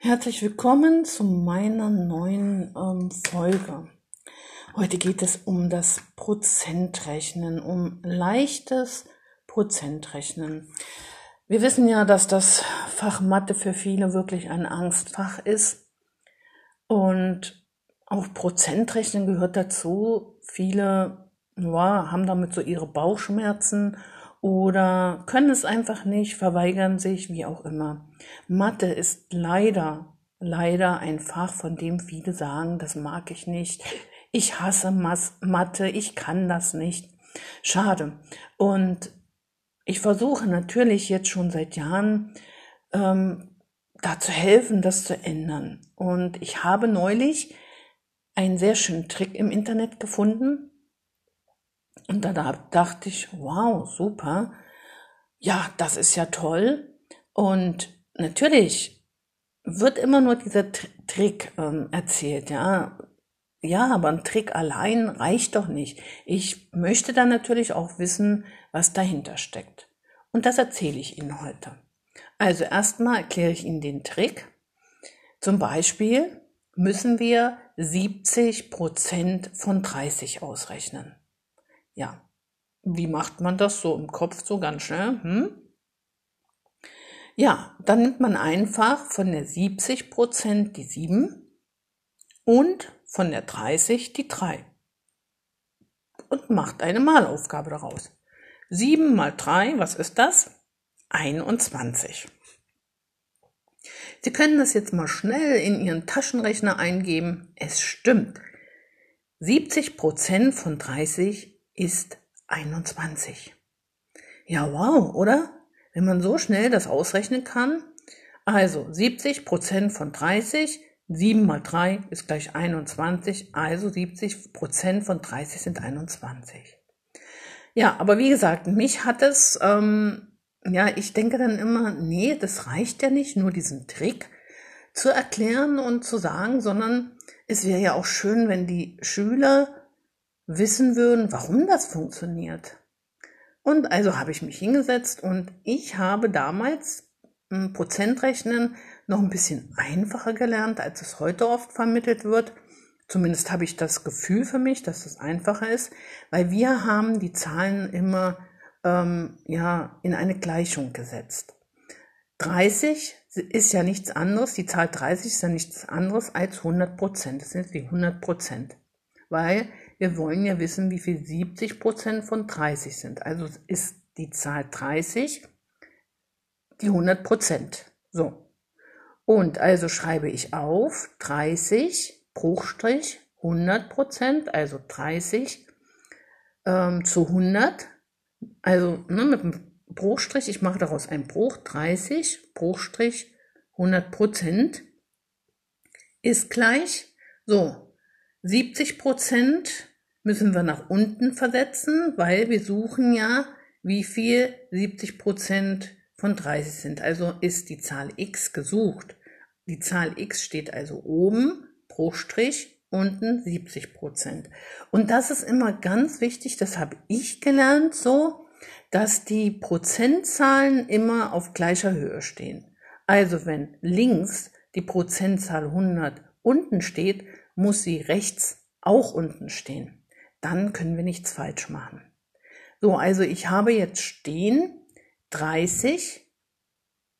Herzlich willkommen zu meiner neuen ähm, Folge. Heute geht es um das Prozentrechnen, um leichtes Prozentrechnen. Wir wissen ja, dass das Fach Mathe für viele wirklich ein Angstfach ist und auch Prozentrechnen gehört dazu. Viele ja, haben damit so ihre Bauchschmerzen oder können es einfach nicht, verweigern sich, wie auch immer. Mathe ist leider, leider ein Fach, von dem viele sagen, das mag ich nicht. Ich hasse Mathe, ich kann das nicht. Schade. Und ich versuche natürlich jetzt schon seit Jahren, ähm, da zu helfen, das zu ändern. Und ich habe neulich einen sehr schönen Trick im Internet gefunden, und da dachte ich, wow, super. Ja, das ist ja toll. Und natürlich wird immer nur dieser Trick ähm, erzählt, ja. Ja, aber ein Trick allein reicht doch nicht. Ich möchte dann natürlich auch wissen, was dahinter steckt. Und das erzähle ich Ihnen heute. Also erstmal erkläre ich Ihnen den Trick. Zum Beispiel müssen wir 70 Prozent von 30 ausrechnen. Ja, wie macht man das so im Kopf so ganz schnell? Hm? Ja, dann nimmt man einfach von der 70 Prozent die 7 und von der 30 die 3 und macht eine Malaufgabe daraus. 7 mal 3, was ist das? 21. Sie können das jetzt mal schnell in Ihren Taschenrechner eingeben. Es stimmt. 70 Prozent von 30 ist 21. Ja, wow, oder? Wenn man so schnell das ausrechnen kann. Also 70 Prozent von 30, 7 mal 3 ist gleich 21, also 70 Prozent von 30 sind 21. Ja, aber wie gesagt, mich hat es, ähm, ja, ich denke dann immer, nee, das reicht ja nicht, nur diesen Trick zu erklären und zu sagen, sondern es wäre ja auch schön, wenn die Schüler wissen würden, warum das funktioniert. Und also habe ich mich hingesetzt und ich habe damals Prozentrechnen noch ein bisschen einfacher gelernt, als es heute oft vermittelt wird. Zumindest habe ich das Gefühl für mich, dass es einfacher ist, weil wir haben die Zahlen immer ähm, ja in eine Gleichung gesetzt. 30 ist ja nichts anderes, die Zahl 30 ist ja nichts anderes als 100 Prozent. Das sind wie 100 Prozent, weil wir wollen ja wissen, wie viel 70 Prozent von 30 sind. Also ist die Zahl 30 die 100 Prozent. So. Und also schreibe ich auf 30 Bruchstrich 100 Prozent, also 30 ähm, zu 100. Also ne, mit dem Bruchstrich, ich mache daraus einen Bruch, 30 Bruchstrich 100 Prozent ist gleich, so, 70 Prozent müssen wir nach unten versetzen, weil wir suchen ja, wie viel 70 Prozent von 30 sind. Also ist die Zahl x gesucht. Die Zahl x steht also oben, pro Strich, unten 70 Prozent. Und das ist immer ganz wichtig, das habe ich gelernt so, dass die Prozentzahlen immer auf gleicher Höhe stehen. Also wenn links die Prozentzahl 100 unten steht, muss sie rechts auch unten stehen. Dann können wir nichts falsch machen. So, also ich habe jetzt stehen 30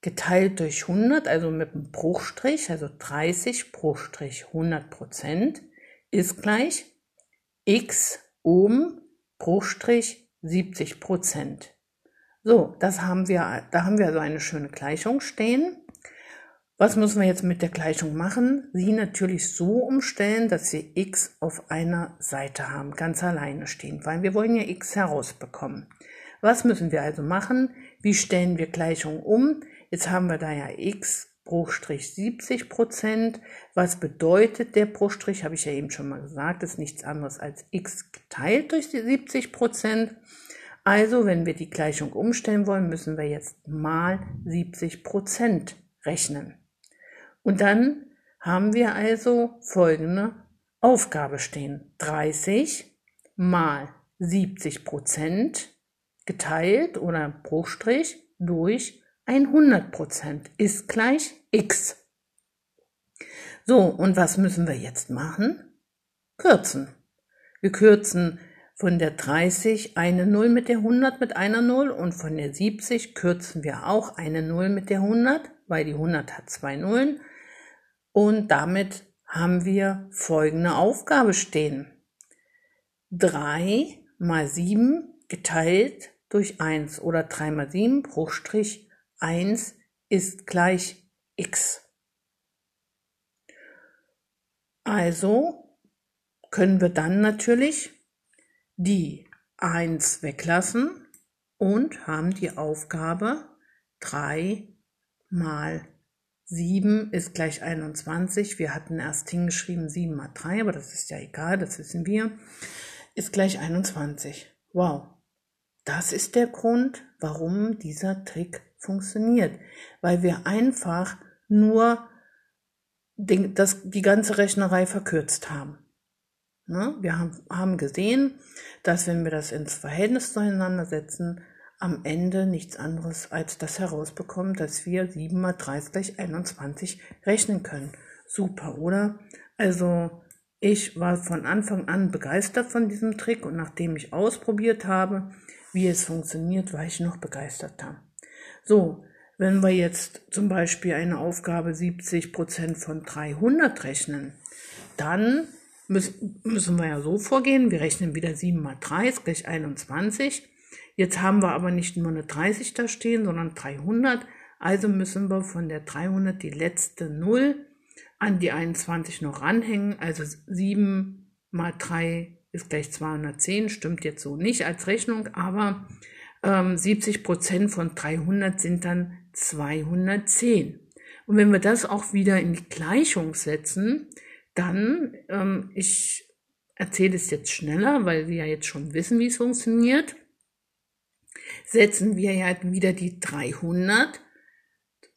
geteilt durch 100, also mit einem Bruchstrich, also 30 Bruchstrich 100 Prozent ist gleich x oben Bruchstrich 70 Prozent. So, das haben wir, da haben wir also eine schöne Gleichung stehen. Was müssen wir jetzt mit der Gleichung machen? Sie natürlich so umstellen, dass wir x auf einer Seite haben, ganz alleine stehen, weil wir wollen ja x herausbekommen. Was müssen wir also machen? Wie stellen wir Gleichung um? Jetzt haben wir da ja x Bruchstrich 70 Prozent. Was bedeutet der Bruchstrich? Habe ich ja eben schon mal gesagt, ist nichts anderes als x geteilt durch die 70 Prozent. Also, wenn wir die Gleichung umstellen wollen, müssen wir jetzt mal 70 Prozent rechnen. Und dann haben wir also folgende Aufgabe stehen. 30 mal 70 Prozent geteilt oder Bruchstrich durch 100 Prozent ist gleich x. So, und was müssen wir jetzt machen? Kürzen. Wir kürzen von der 30 eine 0 mit der 100 mit einer 0 und von der 70 kürzen wir auch eine 0 mit der 100, weil die 100 hat zwei Nullen. Und damit haben wir folgende Aufgabe stehen. 3 mal 7 geteilt durch 1 oder 3 mal 7 Bruchstrich 1 ist gleich x. Also können wir dann natürlich die 1 weglassen und haben die Aufgabe 3 mal 7 ist gleich 21. Wir hatten erst hingeschrieben 7 mal 3, aber das ist ja egal, das wissen wir. Ist gleich 21. Wow. Das ist der Grund, warum dieser Trick funktioniert. Weil wir einfach nur den, das, die ganze Rechnerei verkürzt haben. Ne? Wir haben, haben gesehen, dass wenn wir das ins Verhältnis zueinander setzen, am Ende nichts anderes als das herausbekommen, dass wir 7 mal 3 gleich 21 rechnen können. Super, oder? Also ich war von Anfang an begeistert von diesem Trick und nachdem ich ausprobiert habe, wie es funktioniert, war ich noch begeisterter. So, wenn wir jetzt zum Beispiel eine Aufgabe 70% von 300 rechnen, dann müssen wir ja so vorgehen, wir rechnen wieder 7 mal 3 ist gleich 21 Jetzt haben wir aber nicht nur eine 30 da stehen, sondern 300. Also müssen wir von der 300 die letzte 0 an die 21 noch ranhängen. Also 7 mal 3 ist gleich 210. Stimmt jetzt so nicht als Rechnung, aber ähm, 70 Prozent von 300 sind dann 210. Und wenn wir das auch wieder in die Gleichung setzen, dann, ähm, ich erzähle es jetzt schneller, weil wir ja jetzt schon wissen, wie es funktioniert setzen wir ja wieder die 300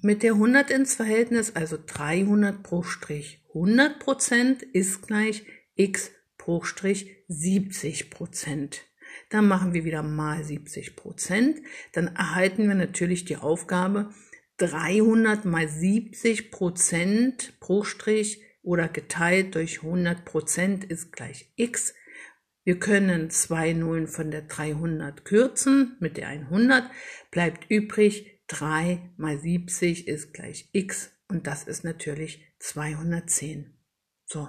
mit der 100 ins Verhältnis, also 300 pro Strich 100 Prozent ist gleich x pro Strich 70 Prozent. Dann machen wir wieder mal 70 Prozent. Dann erhalten wir natürlich die Aufgabe 300 mal 70 Prozent pro Strich oder geteilt durch 100 Prozent ist gleich x wir können zwei Nullen von der 300 kürzen mit der 100, bleibt übrig 3 mal 70 ist gleich x und das ist natürlich 210. So.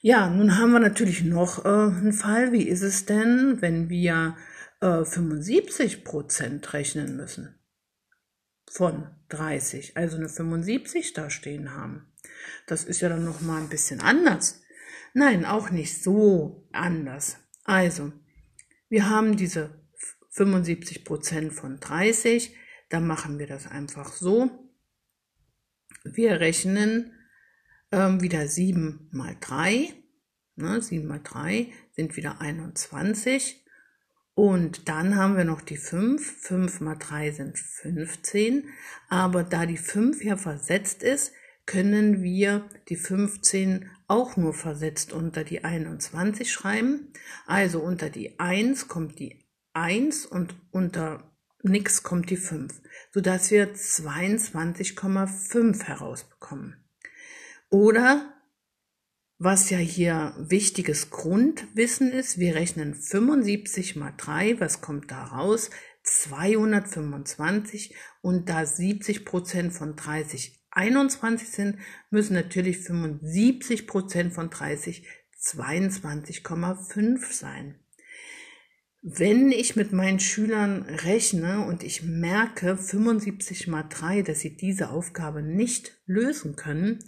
Ja, nun haben wir natürlich noch äh, einen Fall. Wie ist es denn, wenn wir äh, 75 Prozent rechnen müssen? Von 30, also eine 75 da stehen haben. Das ist ja dann noch mal ein bisschen anders. Nein, auch nicht so anders. Also, wir haben diese 75 Prozent von 30. Da machen wir das einfach so. Wir rechnen ähm, wieder 7 mal 3. Ne, 7 mal 3 sind wieder 21. Und dann haben wir noch die 5. 5 mal 3 sind 15. Aber da die 5 hier versetzt ist, können wir die 15 auch nur versetzt unter die 21 schreiben. Also unter die 1 kommt die 1 und unter nix kommt die 5, sodass wir 22,5 herausbekommen. Oder was ja hier wichtiges Grundwissen ist, wir rechnen 75 mal 3, was kommt da raus? 225 und da 70 Prozent von 30 21 sind, müssen natürlich 75 Prozent von 30 22,5 sein. Wenn ich mit meinen Schülern rechne und ich merke 75 mal 3, dass sie diese Aufgabe nicht lösen können,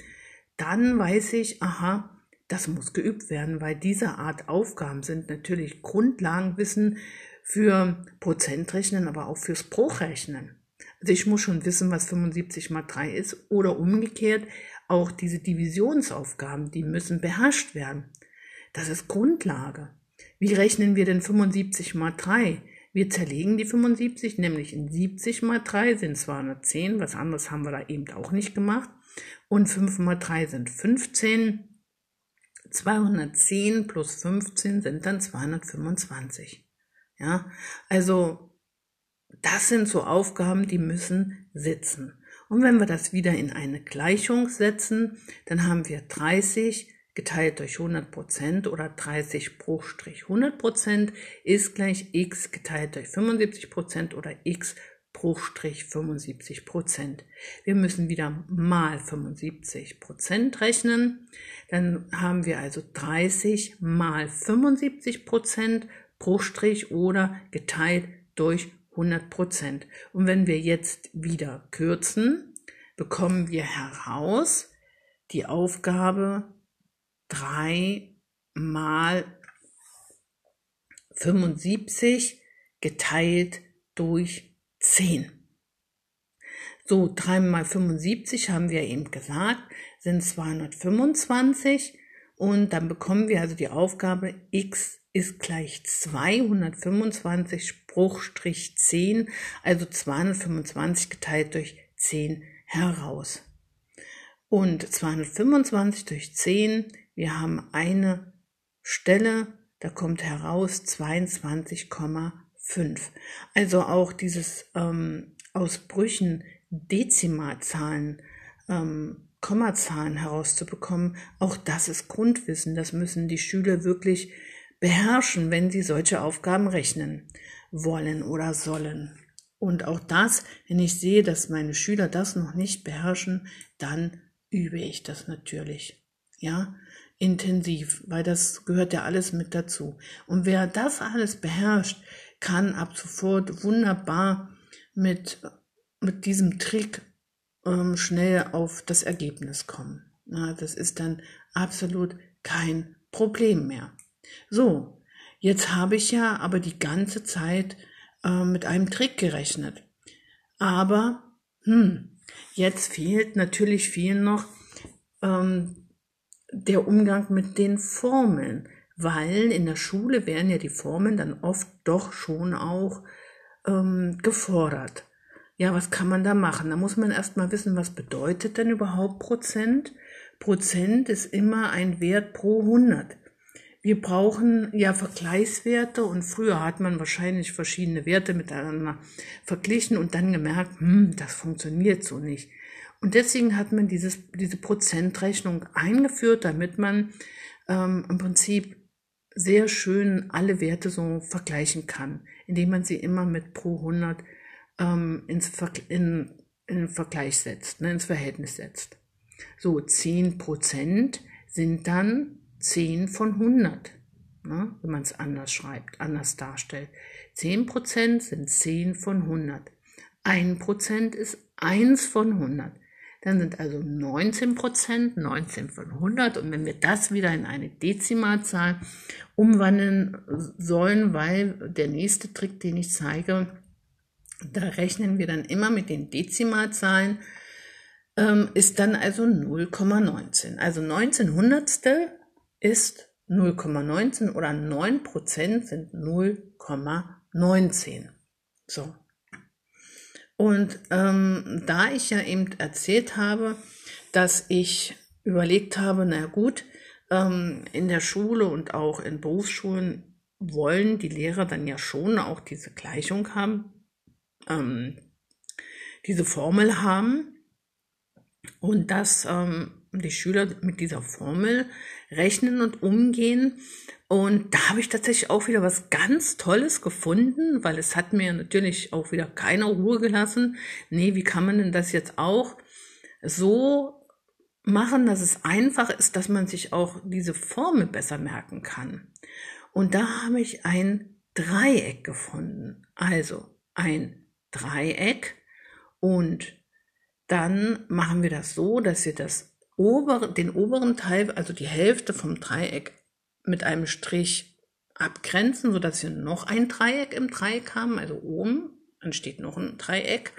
dann weiß ich, aha, das muss geübt werden, weil diese Art Aufgaben sind natürlich Grundlagenwissen für Prozentrechnen, aber auch fürs Bruchrechnen. Also ich muss schon wissen, was 75 mal 3 ist oder umgekehrt auch diese Divisionsaufgaben, die müssen beherrscht werden. Das ist Grundlage. Wie rechnen wir denn 75 mal 3? Wir zerlegen die 75, nämlich in 70 mal 3 sind 210, was anderes haben wir da eben auch nicht gemacht. Und 5 mal 3 sind 15. 210 plus 15 sind dann 225. Ja, also das sind so Aufgaben, die müssen sitzen. Und wenn wir das wieder in eine Gleichung setzen, dann haben wir 30 geteilt durch 100 Prozent oder 30 Bruchstrich 100 Prozent ist gleich x geteilt durch 75 Prozent oder x Bruchstrich 75 Prozent. Wir müssen wieder mal 75 Prozent rechnen. Dann haben wir also 30 mal 75 Prozent Bruchstrich oder geteilt durch 100 Prozent. Und wenn wir jetzt wieder kürzen, bekommen wir heraus die Aufgabe 3 mal 75 geteilt durch 10. So, 3 mal 75 haben wir eben gesagt, sind 225 und dann bekommen wir also die Aufgabe x ist gleich 225 Spruchstrich 10, also 225 geteilt durch 10 heraus. Und 225 durch 10, wir haben eine Stelle, da kommt heraus 22,5. Also auch dieses ähm, aus Dezimalzahlen, ähm, Kommazahlen herauszubekommen, auch das ist Grundwissen. Das müssen die Schüler wirklich beherrschen, wenn sie solche Aufgaben rechnen wollen oder sollen. Und auch das, wenn ich sehe, dass meine Schüler das noch nicht beherrschen, dann übe ich das natürlich. Ja, intensiv, weil das gehört ja alles mit dazu. Und wer das alles beherrscht, kann ab sofort wunderbar mit, mit diesem Trick ähm, schnell auf das Ergebnis kommen. Ja, das ist dann absolut kein Problem mehr. So, jetzt habe ich ja aber die ganze Zeit äh, mit einem Trick gerechnet. Aber, hm, jetzt fehlt natürlich viel noch ähm, der Umgang mit den Formeln, weil in der Schule werden ja die Formeln dann oft doch schon auch ähm, gefordert. Ja, was kann man da machen? Da muss man erstmal wissen, was bedeutet denn überhaupt Prozent? Prozent ist immer ein Wert pro 100 wir brauchen ja Vergleichswerte und früher hat man wahrscheinlich verschiedene Werte miteinander verglichen und dann gemerkt, hm, das funktioniert so nicht. Und deswegen hat man dieses, diese Prozentrechnung eingeführt, damit man ähm, im Prinzip sehr schön alle Werte so vergleichen kann, indem man sie immer mit pro 100 ähm, ins Ver in, in Vergleich setzt, ne, ins Verhältnis setzt. So, 10 Prozent sind dann 10 von 100, ne, wenn man es anders schreibt, anders darstellt. 10% sind 10 von 100. 1% ist 1 von 100. Dann sind also 19% 19 von 100. Und wenn wir das wieder in eine Dezimalzahl umwandeln sollen, weil der nächste Trick, den ich zeige, da rechnen wir dann immer mit den Dezimalzahlen, ähm, ist dann also 0,19. Also 19 Hundertstel ist 0,19 oder 9% sind 0,19. So. Und ähm, da ich ja eben erzählt habe, dass ich überlegt habe, na gut, ähm, in der Schule und auch in Berufsschulen wollen die Lehrer dann ja schon auch diese Gleichung haben, ähm, diese Formel haben und dass ähm, die Schüler mit dieser Formel rechnen und umgehen. Und da habe ich tatsächlich auch wieder was ganz Tolles gefunden, weil es hat mir natürlich auch wieder keine Ruhe gelassen. Nee, wie kann man denn das jetzt auch so machen, dass es einfach ist, dass man sich auch diese Formel besser merken kann. Und da habe ich ein Dreieck gefunden. Also ein Dreieck und dann machen wir das so, dass wir das ober, den oberen Teil, also die Hälfte vom Dreieck mit einem Strich abgrenzen, so dass wir noch ein Dreieck im Dreieck haben, also oben entsteht noch ein Dreieck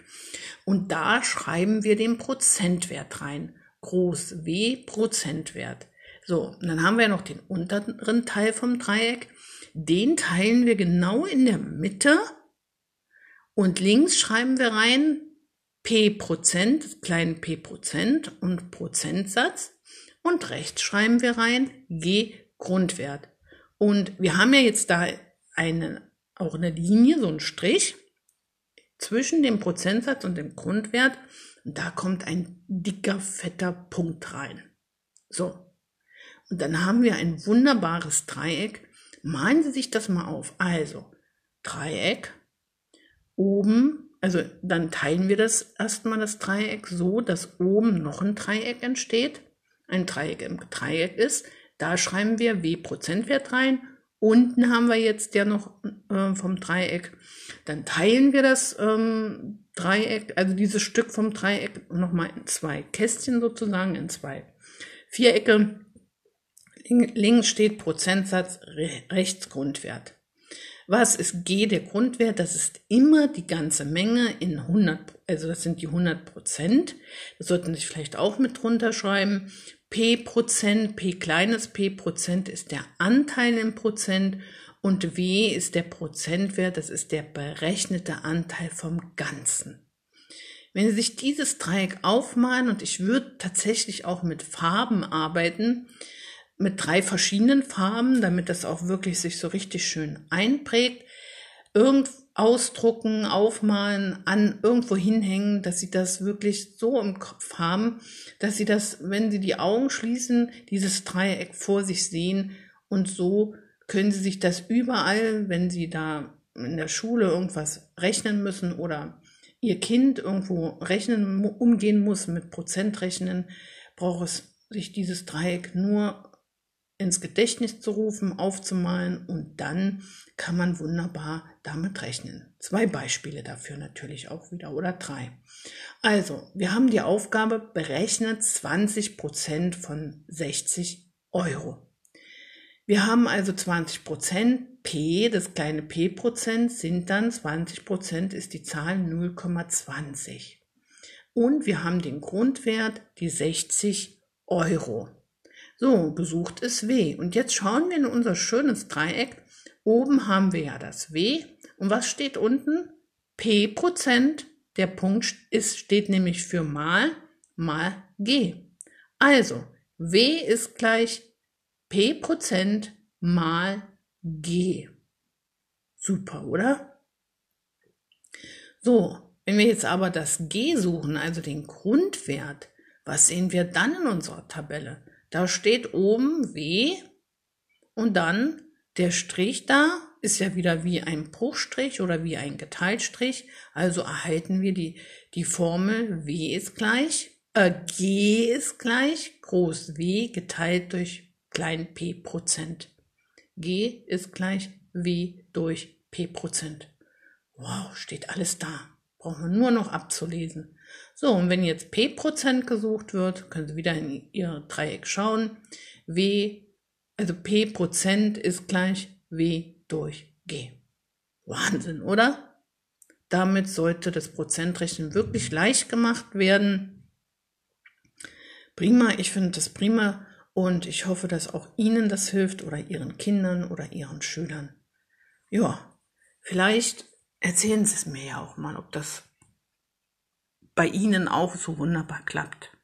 und da schreiben wir den Prozentwert rein. Groß W Prozentwert. So, und dann haben wir noch den unteren Teil vom Dreieck. Den teilen wir genau in der Mitte und links schreiben wir rein P Prozent, kleinen P Prozent und Prozentsatz. Und rechts schreiben wir rein G Grundwert. Und wir haben ja jetzt da eine, auch eine Linie, so einen Strich zwischen dem Prozentsatz und dem Grundwert. Und da kommt ein dicker, fetter Punkt rein. So. Und dann haben wir ein wunderbares Dreieck. Malen Sie sich das mal auf. Also, Dreieck, oben, also dann teilen wir das erstmal das Dreieck so, dass oben noch ein Dreieck entsteht. Ein Dreieck im Dreieck ist. Da schreiben wir W Prozentwert rein Unten haben wir jetzt ja noch äh, vom Dreieck. Dann teilen wir das ähm, Dreieck, also dieses Stück vom Dreieck nochmal in zwei Kästchen sozusagen, in zwei Vierecke. Links steht Prozentsatz, rechts Grundwert. Was ist G der Grundwert? Das ist immer die ganze Menge in 100, also das sind die 100 Prozent. Das sollten Sie vielleicht auch mit drunter schreiben. P Prozent, P kleines P Prozent ist der Anteil im Prozent und W ist der Prozentwert, das ist der berechnete Anteil vom Ganzen. Wenn Sie sich dieses Dreieck aufmalen, und ich würde tatsächlich auch mit Farben arbeiten, mit drei verschiedenen Farben, damit das auch wirklich sich so richtig schön einprägt, irgend ausdrucken, aufmalen, an irgendwo hinhängen, dass sie das wirklich so im Kopf haben, dass sie das, wenn sie die Augen schließen, dieses Dreieck vor sich sehen. Und so können sie sich das überall, wenn sie da in der Schule irgendwas rechnen müssen oder ihr Kind irgendwo rechnen, umgehen muss mit Prozentrechnen, braucht es sich dieses Dreieck nur ins Gedächtnis zu rufen, aufzumalen und dann kann man wunderbar damit rechnen. Zwei Beispiele dafür natürlich auch wieder oder drei. Also, wir haben die Aufgabe berechnet 20 Prozent von 60 Euro. Wir haben also 20 Prozent. P, das kleine P Prozent sind dann 20 Prozent ist die Zahl 0,20. Und wir haben den Grundwert, die 60 Euro. So, gesucht ist W. Und jetzt schauen wir in unser schönes Dreieck. Oben haben wir ja das W. Und was steht unten? P Prozent. Der Punkt ist, steht nämlich für mal mal G. Also, W ist gleich P Prozent mal G. Super, oder? So, wenn wir jetzt aber das G suchen, also den Grundwert, was sehen wir dann in unserer Tabelle? Da steht oben W und dann der Strich da ist ja wieder wie ein Bruchstrich oder wie ein Geteiltstrich. Also erhalten wir die, die Formel W ist gleich, äh, G ist gleich groß W geteilt durch klein p Prozent. G ist gleich W durch p Prozent. Wow, steht alles da. Brauchen wir nur noch abzulesen. So, und wenn jetzt P% gesucht wird, können Sie wieder in Ihr Dreieck schauen. W, also P Prozent ist gleich W durch G. Wahnsinn, oder? Damit sollte das Prozentrechnen wirklich leicht gemacht werden. Prima, ich finde das prima und ich hoffe, dass auch Ihnen das hilft oder Ihren Kindern oder Ihren Schülern. Ja, vielleicht erzählen Sie es mir ja auch mal, ob das bei Ihnen auch so wunderbar klappt.